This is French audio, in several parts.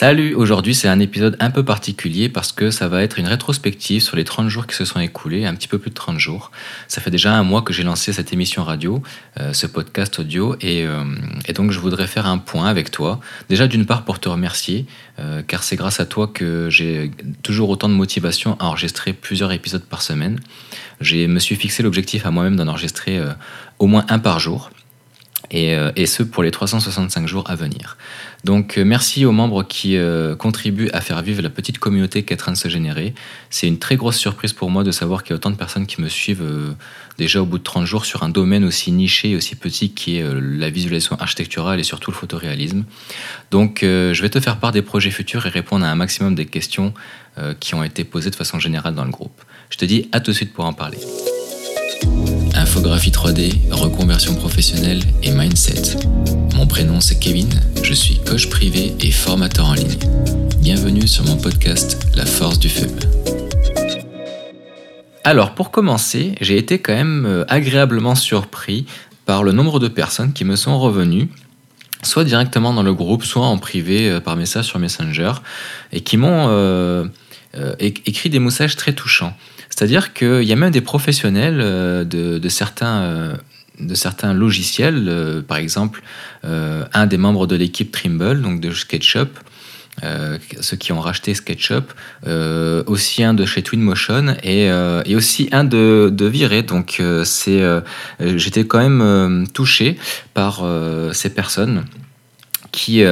Salut, aujourd'hui c'est un épisode un peu particulier parce que ça va être une rétrospective sur les 30 jours qui se sont écoulés, un petit peu plus de 30 jours. Ça fait déjà un mois que j'ai lancé cette émission radio, euh, ce podcast audio, euh, et, donc je voudrais faire un point avec toi. Déjà d'une part pour te remercier, euh, car c'est grâce à toi que j'ai toujours autant de motivation à enregistrer plusieurs épisodes par semaine. Je me suis fixé l'objectif à moi-même d'en enregistrer au moins un par jour. Euh, et, ce pour les 365 jours à venir. Donc euh, merci aux membres qui euh, contribuent à faire vivre la petite communauté qui est en train de se générer. C'est une très grosse surprise pour moi de savoir qu'il y a autant de personnes qui me suivent déjà au bout de 30 jours sur un domaine aussi niché et aussi petit qui est la visualisation architecturale et surtout le photoréalisme. Donc je vais te faire part des projets futurs et répondre à un maximum des questions qui ont été posées de façon générale dans le groupe. Je te dis à tout de suite pour en parler. Infographie 3D, reconversion professionnelle et mindset. Mon prénom c'est Kevin, je suis coach privé et formateur en ligne. Bienvenue sur mon podcast La force du feu. Alors pour commencer, j'ai été quand même euh, agréablement surpris par le nombre de personnes qui me sont revenues soit directement dans le groupe, soit en privé euh, par message sur Messenger, et qui m'ont euh, écrit des messages très touchants. C'est-à-dire qu'il y a même des professionnels euh, de, certains, euh, de certains logiciels, euh, par exemple un des membres de l'équipe Trimble, donc de SketchUp, ceux qui ont racheté SketchUp, aussi un de chez Twinmotion et, et aussi un de, de Viré. Donc c'est, j'étais quand même touché par ces personnes qui,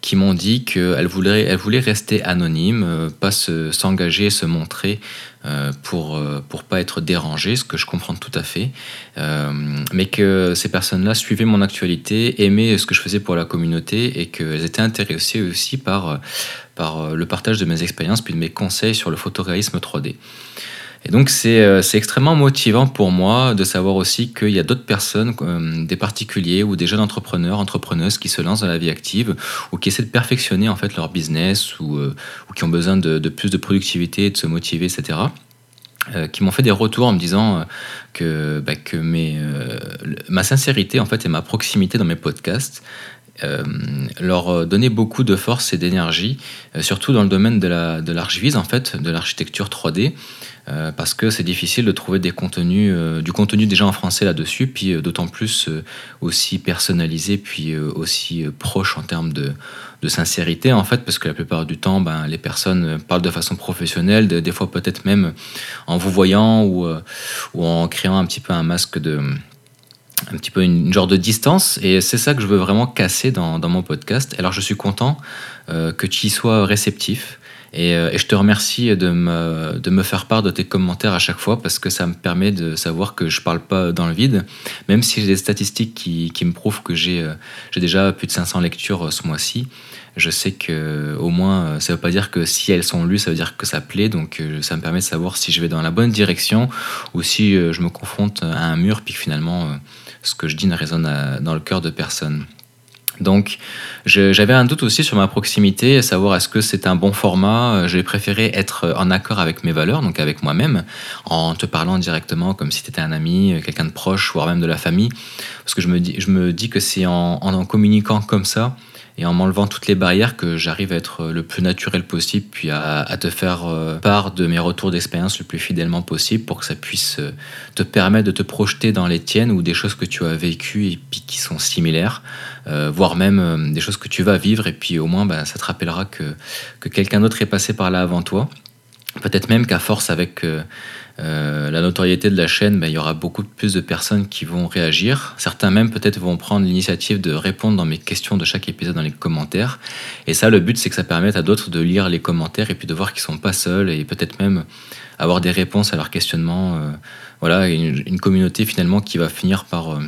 qui m'ont dit qu'elles voulaient, rester anonymes, pas s'engager, se montrer euh, pour euh, pour pas être dérangé, ce que je comprends tout à fait, euh, mais que ces personnes-là suivaient mon actualité, aimaient ce que je faisais pour la communauté et qu'elles étaient intéressées aussi par par le partage de mes expériences puis de mes conseils sur le photoréalisme 3D. Et donc euh, c'est extrêmement motivant pour moi de savoir aussi qu'il y a d'autres personnes, euh, des particuliers ou des jeunes entrepreneurs, entrepreneuses qui se lancent dans la vie active ou qui essaient de perfectionner en fait leur business ou, euh, qui ont besoin de, de, plus de productivité, de se motiver, etc. qui m'ont fait des retours en me disant que, bah, que mes, ma sincérité en fait et ma proximité dans mes podcasts leur donner beaucoup de force et d'énergie, surtout dans le domaine de l'archivise, la, de en fait, de l'architecture 3D. Euh, parce que c'est difficile de trouver euh, du contenu déjà en français là-dessus, puis euh, d'autant plus aussi personnalisé, puis aussi proche en termes de, sincérité, en fait, parce que la plupart du temps, ben, les personnes parlent de façon professionnelle, des fois peut-être même en vous voyant ou, en créant un petit peu un masque de un petit peu une, genre de distance et c'est ça que je veux vraiment casser dans, dans, mon podcast. Alors je suis content que tu y sois réceptif, euh, et, je te remercie de me, de me, faire part de tes commentaires à chaque fois parce que ça me permet de savoir que je parle pas dans le vide, même si j'ai des statistiques qui, qui me prouvent que j'ai euh, déjà plus de 500 lectures euh, ce mois-ci. Je sais que au moins, ça veut pas dire que si elles sont lues, ça veut dire que ça plaît. Donc ça me permet de savoir si je vais dans la bonne direction ou si je me confronte à un mur puis que finalement ce que je dis ne résonne dans le cœur de personne. Donc j'avais un doute aussi sur ma proximité, à savoir est-ce que c'est un bon format. J'ai préféré être en accord avec mes valeurs, donc avec moi-même, en te parlant directement comme si tu étais un ami, quelqu'un de proche, voire même de la famille. Parce que je me dis, je me dis que c'est en, en communiquant comme ça et en m'enlevant toutes les barrières que j'arrive à être le plus naturel possible, puis à, te faire euh, part de mes retours d'expérience le plus fidèlement possible pour que ça puisse euh, te permettre de te projeter dans les tiennes ou des choses que tu as vécues et puis qui sont similaires, euh, voire même des choses que tu vas vivre et puis au moins bah, ça te rappellera que, que quelqu'un d'autre est passé par là avant toi. Peut-être même qu'à force avec euh, la notoriété de la chaîne, ben, il y aura beaucoup plus de personnes qui vont réagir. Certains même peut-être vont prendre l'initiative de répondre dans mes questions de chaque épisode dans les commentaires. Et ça, le but, c'est que ça permette à d'autres de lire les commentaires et puis de voir qu'ils sont pas seuls et peut-être même avoir des réponses à leurs questionnements. Euh, voilà, une, communauté finalement qui va finir par euh,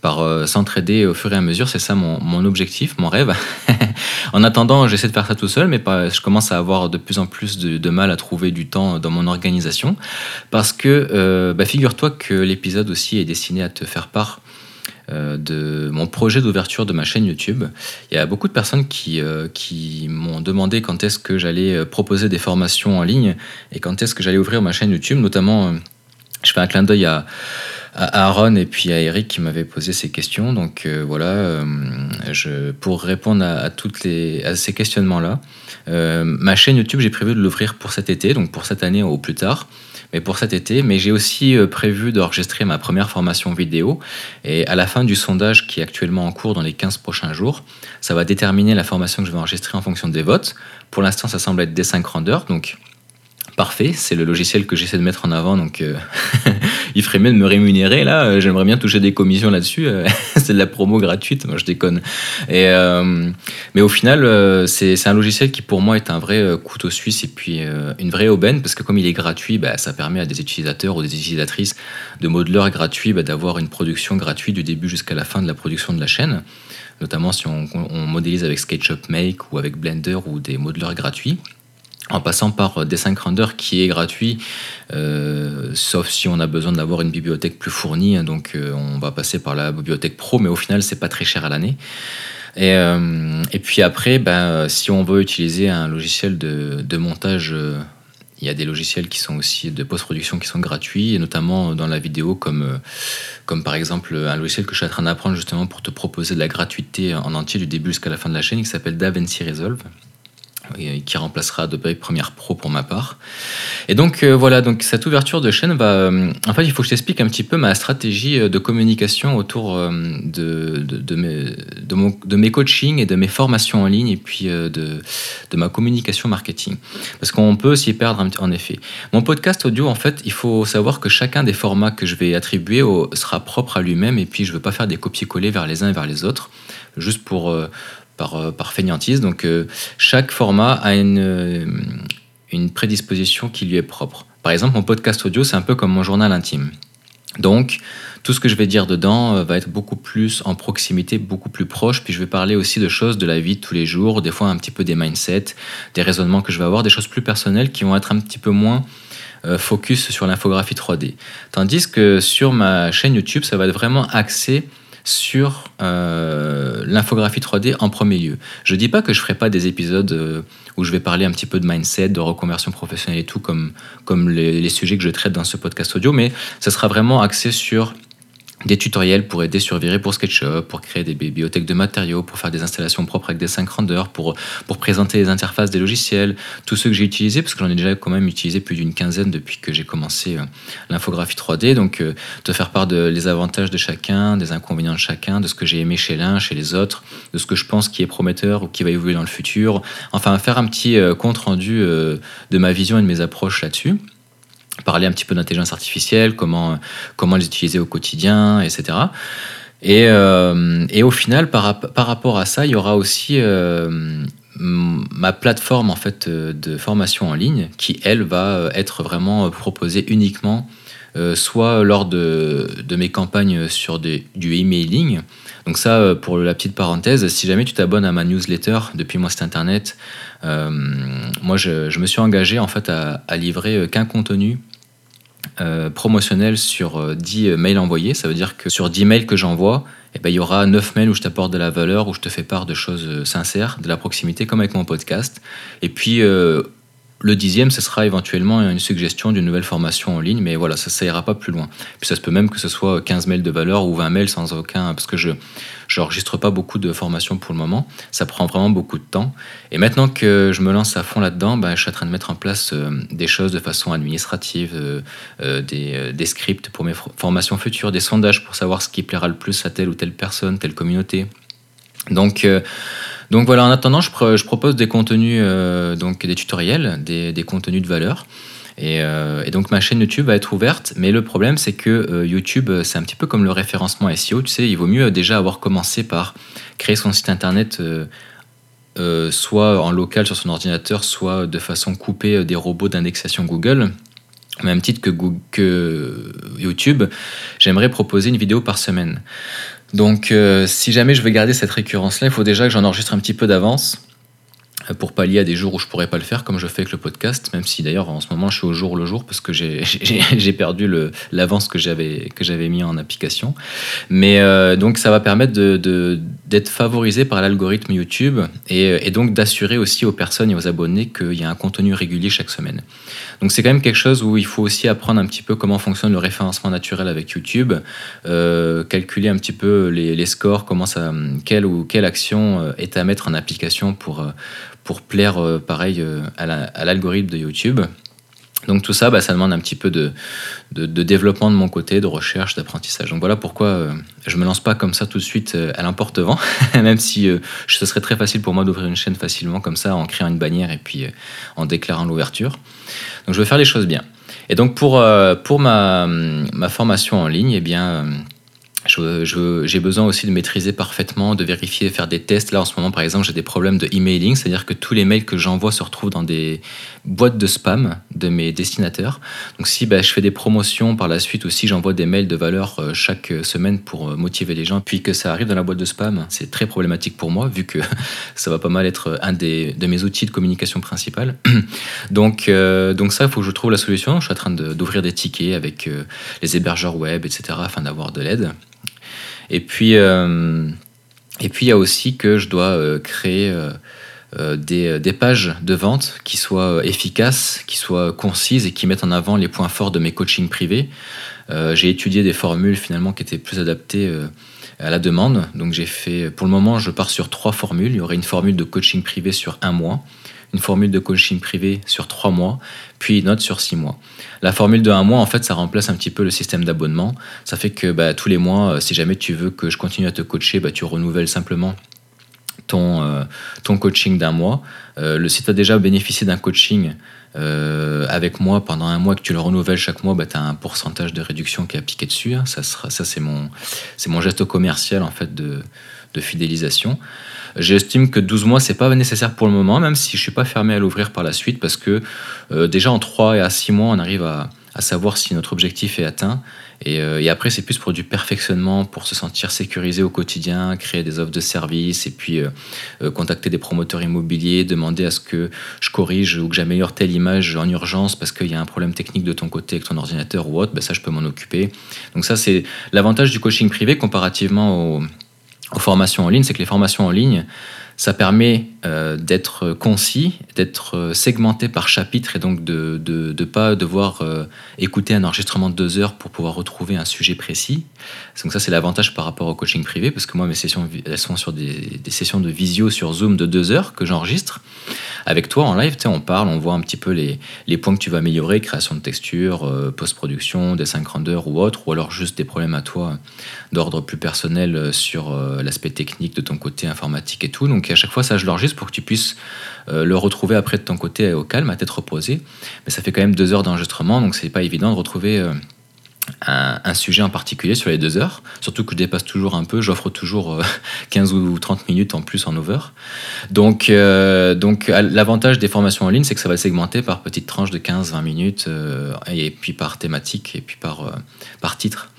par euh, s'entraider au fur et à mesure. C'est ça mon, mon, objectif, mon rêve. en attendant, j'essaie de faire ça tout seul, mais je commence à avoir de plus en plus de, mal à trouver du temps dans mon organisation. Parce que, euh, bah, figure-toi que l'épisode aussi est destiné à te faire part euh, de mon projet d'ouverture de ma chaîne YouTube. Il y a beaucoup de personnes qui, qui m'ont demandé quand est-ce que j'allais proposer des formations en ligne et quand est-ce que j'allais ouvrir ma chaîne YouTube, notamment je fais un clin d'œil à, Aaron et puis à Eric qui m'avaient posé ces questions. Donc voilà, je, pour répondre à, toutes les, à ces questionnements-là, ma chaîne YouTube, j'ai prévu de l'ouvrir pour cet été, donc pour cette année ou plus tard mais pour cet été. Mais j'ai aussi euh, prévu d'enregistrer ma première formation vidéo. Et à la fin du sondage qui est actuellement en cours dans les 15 prochains jours, ça va déterminer la formation que je vais enregistrer en fonction des votes. Pour l'instant, ça semble être des 5 grandeurs. Donc parfait. C'est le logiciel que j'essaie de mettre en avant, donc euh, il ferait mieux de me rémunérer là. Euh, j'aimerais bien toucher des commissions là-dessus. Euh, c'est de la promo gratuite, moi je déconne. Et, mais au final, c'est un logiciel qui pour moi est un vrai couteau suisse et puis une vraie aubaine parce que comme il est gratuit, bah, ça permet à des utilisateurs ou des utilisatrices de modeleurs gratuits bah, d'avoir une production gratuite du début jusqu'à la fin de la production de la chaîne notamment si on, on modélise avec SketchUp Make ou avec Blender ou des modeleurs gratuits en passant par Dessin Render qui est gratuit, euh, sauf si on a besoin d'avoir une bibliothèque plus fournie. Hein, donc euh, on va passer par la bibliothèque Pro, mais au final c'est pas très cher à l'année. Et, euh, et, puis après, ben, si on veut utiliser un logiciel de, de montage, il y a des logiciels qui sont aussi de post-production qui sont gratuits, et notamment dans la vidéo, comme, comme par exemple un logiciel que je suis en train d'apprendre justement pour te proposer de la gratuité en entier du début jusqu'à la fin de la chaîne, qui s'appelle DaVinci Resolve qui remplacera Adobe Premiere Pro pour ma part. Et donc euh, voilà, donc cette ouverture de chaîne va. Euh, en fait, il faut que je t'explique un petit peu ma stratégie euh, de communication autour de, mes, coachings et de mes formations en ligne et puis de, ma communication marketing. Parce qu'on peut s'y perdre en effet. Mon podcast audio, en fait, il faut savoir que chacun des formats que je vais attribuer sera propre à lui-même et puis je ne veux pas faire des copier-coller vers les uns et vers les autres, juste pour euh, par fainéantise. Donc euh, chaque format a une, euh, une prédisposition qui lui est propre. Par exemple, mon podcast audio, c'est un peu comme mon journal intime. Donc, tout ce que je vais dire dedans va être beaucoup plus en proximité, beaucoup plus proche. Puis je vais parler aussi de choses de la vie de tous les jours, des fois un petit peu des mindsets, des raisonnements que je vais avoir, des choses plus personnelles qui vont être un petit peu moins focus sur l'infographie 3D. Tandis que sur ma chaîne YouTube, ça va être vraiment axé sur euh, l'infographie 3D en premier lieu. Je ne dis pas que je ferai pas des épisodes euh, où je vais parler un petit peu de mindset, de reconversion professionnelle et tout, comme, comme les, les, sujets que je traite dans ce podcast audio, mais ça sera vraiment axé sur des tutoriels pour aider sur pour SketchUp, pour créer des bibliothèques de matériaux, pour faire des installations propres avec des 5 rendeurs, pour, pour présenter les interfaces des logiciels, tous ceux que j'ai utilisés, parce que j'en ai déjà quand même utilisé plus d'une quinzaine depuis que j'ai commencé euh, l'infographie 3D. Donc, euh, te faire part de les avantages de chacun, des inconvénients de chacun, de ce que j'ai aimé chez l'un, chez les autres, de ce que je pense qui est prometteur ou qui va évoluer dans le futur. Enfin, faire un petit euh, compte rendu de ma vision et de mes approches là-dessus parler un petit peu d'intelligence artificielle, comment, les utiliser au quotidien, etc. Et, euh, et au final, par, par, rapport à ça, il y aura aussi euh, ma plateforme en fait de formation en ligne qui, elle, va être vraiment proposée uniquement euh, soit lors de, mes campagnes sur du emailing. Donc ça, pour la petite parenthèse, si jamais tu t'abonnes à ma newsletter depuis mon site internet, moi je, me suis engagé en fait à, livrer qu'un contenu euh, promotionnel sur 10 euh, mails envoyés. Ça veut dire que sur 10 mails que j'envoie, eh ben, il y aura 9 mails où je t'apporte de la valeur, où je te fais part de choses euh, sincères, de la proximité, comme avec mon podcast. Et puis, le dixième, ce sera éventuellement une suggestion d'une nouvelle formation en ligne, mais voilà, ça, ça ira pas plus loin. Puis ça se peut même que ce soit 15 mails de valeur ou 20 mails sans aucun, parce que je n'enregistre pas beaucoup de formations pour le moment. Ça prend vraiment beaucoup de temps. Et maintenant que je me lance à fond là-dedans, ben, je suis en train de mettre en place euh, des choses de façon administrative, euh, euh, des, des, scripts pour mes formations futures, des sondages pour savoir ce qui plaira le plus à telle ou telle personne, telle communauté. Donc, donc voilà, en attendant, je, propose des contenus, euh, donc des tutoriels, des, contenus de valeur. Et, euh, et, donc ma chaîne YouTube va être ouverte, mais le problème c'est que euh, YouTube c'est un petit peu comme le référencement SEO, tu sais, il vaut mieux déjà avoir commencé par créer son site internet soit en local sur son ordinateur, soit de façon coupée des robots d'indexation Google. Au même titre que YouTube, j'aimerais proposer une vidéo par semaine. Donc, euh, si jamais je veux garder cette récurrence-là, il faut déjà que j'en enregistre un petit peu d'avance euh, pour pallier à des jours où je pourrais pas le faire, comme je fais avec le podcast, même si d'ailleurs en ce moment je suis au jour le jour parce que j'ai perdu l'avance que j'avais mis en application. Mais euh, donc ça va permettre de, d'être favorisé par l'algorithme YouTube et, donc d'assurer aussi aux personnes et aux abonnés qu'il y a un contenu régulier chaque semaine. Donc c'est quand même quelque chose où il faut aussi apprendre un petit peu comment fonctionne le référencement naturel avec YouTube, euh, calculer un petit peu les, scores, comment ça, quelle ou quelle action euh, est à mettre en application pour, euh, pour plaire pareil à l'algorithme de YouTube. Donc tout ça, bah, ça demande un petit peu de, de, développement de mon côté, de recherche, d'apprentissage. Donc voilà pourquoi euh, je me lance pas comme ça tout de suite euh, à l'emporte-vent, même si euh, ce serait très facile pour moi d'ouvrir une chaîne facilement comme ça en créant une bannière et puis en déclarant l'ouverture. Donc je veux faire les choses bien. Et donc pour, pour ma, ma formation en ligne, eh bien j'ai besoin aussi de maîtriser parfaitement, de vérifier, faire des tests. Là, en ce moment, par exemple, j'ai des problèmes de emailing, c'est-à-dire que tous les mails que j'envoie se retrouvent dans des boîtes de spam de mes destinataires. Donc, si bah, je fais des promotions par la suite ou si j'envoie des mails de valeur euh, chaque semaine pour euh, motiver les gens, puis que ça arrive dans la boîte de spam, c'est très problématique pour moi, vu que ça va pas mal être un des, de mes outils de communication principal. donc, euh, donc ça, il faut que je trouve la solution. Je suis en train d'ouvrir des tickets avec les hébergeurs web, etc., afin d'avoir de l'aide. Et puis, euh, et puis il y a aussi que je dois euh, créer euh, des, des, pages de vente qui soient efficaces, qui soient concises et qui mettent en avant les points forts de mes coachings privés. j'ai étudié des formules finalement qui étaient plus adaptées à la demande. Donc j'ai fait, pour le moment, je pars sur trois formules. Il y aurait une formule de coaching privé sur un mois une formule de coaching privé sur trois mois, puis une autre sur six mois. La formule de un mois, en fait, ça remplace un petit peu le système d'abonnement. Ça fait que bah, tous les mois, euh, si jamais tu veux que je continue à te coacher, bah, tu renouvelles simplement ton, euh, ton coaching d'un mois. Euh, le, si tu as déjà bénéficié d'un coaching avec moi pendant un mois que tu le renouvelles chaque mois, bah, tu as un pourcentage de réduction qui est appliqué dessus. Hein. Ça, ça c'est mon, mon geste commercial en fait de, de fidélisation. J'estime que 12 mois, c'est pas nécessaire pour le moment, même si je suis pas fermé à l'ouvrir par la suite, parce que euh, déjà en 3 et à 6 mois, on arrive à, savoir si notre objectif est atteint. Euh, et, après, c'est plus pour du perfectionnement, pour se sentir sécurisé au quotidien, créer des offres de services, et puis euh, contacter des promoteurs immobiliers, demander à ce que je corrige ou que j'améliore telle image en urgence parce qu'il y a un problème technique de ton côté avec ton ordinateur ou autre, ben ça, je peux m'en occuper. Donc ça, c'est l'avantage du coaching privé comparativement au aux formations en ligne, c'est que les formations en ligne, ça permet euh, d'être concis, d'être euh, segmenté par chapitre et donc de ne pas devoir euh, écouter un enregistrement de deux heures pour pouvoir retrouver un sujet précis. Donc ça, c'est l'avantage par rapport au coaching privé, parce que moi, mes sessions, elles sont sur des, sessions de visio sur Zoom de deux heures que j'enregistre. Avec toi, en live, on parle, on voit un petit peu les, les, points que tu vas améliorer, création de texture, post-production, dessin grandeur ou autre, ou alors juste des problèmes à toi d'ordre plus personnel sur l'aspect technique de ton côté informatique et tout. Donc à chaque fois, ça, je l'enregistre pour que tu puisses euh, le retrouver après de ton côté au calme, à tête reposée. Mais ça fait quand même deux heures d'enregistrement, donc c'est pas évident de retrouver euh, un, sujet en particulier sur les deux heures. Surtout que je dépasse toujours un peu, j'offre toujours 15 euh, ou 30 minutes en plus en over. Donc, donc l'avantage des formations en ligne, c'est que ça va segmenter par petites tranches de 15-20 minutes, et puis par thématique, et puis par, par titre.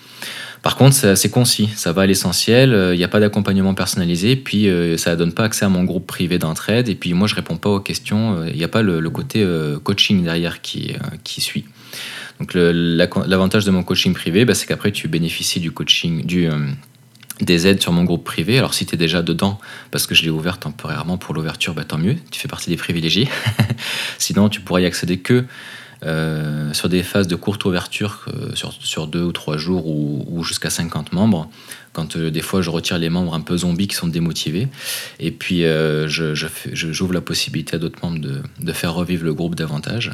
Par contre, c'est concis, ça va à l'essentiel, il euh, n'y a pas d'accompagnement personnalisé, puis euh, ça ne donne pas accès à mon groupe privé d'entraide, et puis moi je réponds pas aux questions, il euh, n'y a pas le, côté coaching derrière qui, qui suit. Donc l'avantage de mon coaching privé, bah, c'est qu'après tu bénéficies du coaching, du, des aides sur mon groupe privé. Alors si tu es déjà dedans, parce que je l'ai ouvert temporairement pour l'ouverture, bah, tant mieux, tu fais partie des privilégiés. Sinon, tu pourrais y accéder que euh, sur des phases de courte ouverture, euh, sur, deux ou trois jours ou, jusqu'à 50 membres, quand euh, des fois je retire les membres un peu zombies qui sont démotivés, et puis j'ouvre je, la possibilité à d'autres membres de, de, faire revivre le groupe davantage,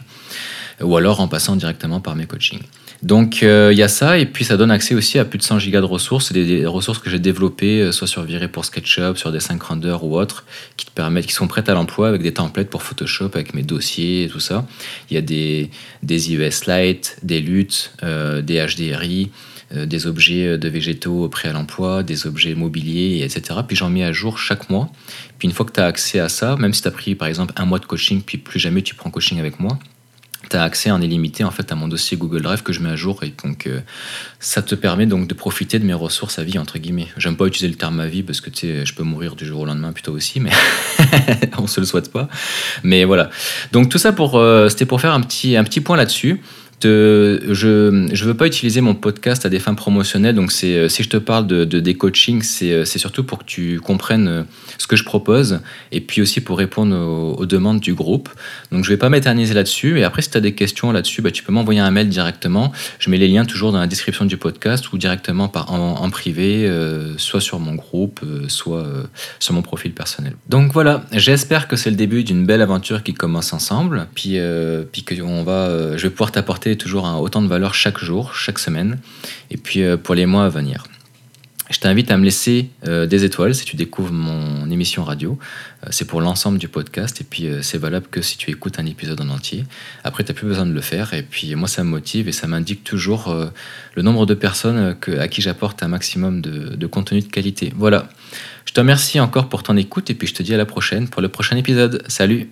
ou alors en passant directement par mes coachings. Donc il y a ça, et puis ça donne accès aussi à plus de 100 gigas de ressources, des, ressources que j'ai développées, soit sur Viré pour SketchUp, sur des 5 Render ou autres, qui te permettent, qui sont prêtes à l'emploi avec des templates pour Photoshop, avec mes dossiers et tout ça. Il y a des, des IES Lite, des luttes, euh, des HDRI, euh, des objets de végétaux prêts à l'emploi, des objets mobiliers, etc. Puis j'en mets à jour chaque mois. Puis une fois que tu as accès à ça, même si tu as pris par exemple un mois de coaching, puis plus jamais tu prends coaching avec moi, tu as accès en illimité en fait à mon dossier Google Drive que je mets à jour et donc euh, ça te permet donc de profiter de mes ressources à vie entre guillemets. J'aime pas utiliser le terme à vie parce que tu sais je peux mourir du jour au lendemain plutôt aussi mais on se le souhaite pas. Mais voilà. Donc tout ça pour euh, c'était pour faire un petit un petit point là-dessus je ne veux pas utiliser mon podcast à des fins promotionnelles. Donc, c'est, si je te parle de, des coachings, c'est, surtout pour que tu comprennes ce que je propose et puis aussi pour répondre aux, demandes du groupe. Donc, je ne vais pas m'éterniser là-dessus. Et après, si tu as des questions là-dessus, bah, tu peux m'envoyer un mail directement. Je mets les liens toujours dans la description du podcast ou directement par, en, privé, euh, soit sur mon groupe, euh, soit euh, sur mon profil personnel. Donc voilà, j'espère que c'est le début d'une belle aventure qui commence ensemble. Puis, puis que on va, je vais pouvoir t'apporter toujours autant de valeur chaque jour, chaque semaine, et puis euh, pour les mois à venir. Je t'invite à me laisser euh, des étoiles si tu découvres mon émission radio. Euh, c'est pour l'ensemble du podcast et puis c'est valable que si tu écoutes un épisode en entier. Après, tu n'as plus besoin de le faire et puis moi, ça me motive et ça m'indique toujours le nombre de personnes à qui j'apporte un maximum de, contenu de qualité. Voilà. Je te remercie encore pour ton écoute et puis je te dis à la prochaine pour le prochain épisode. Salut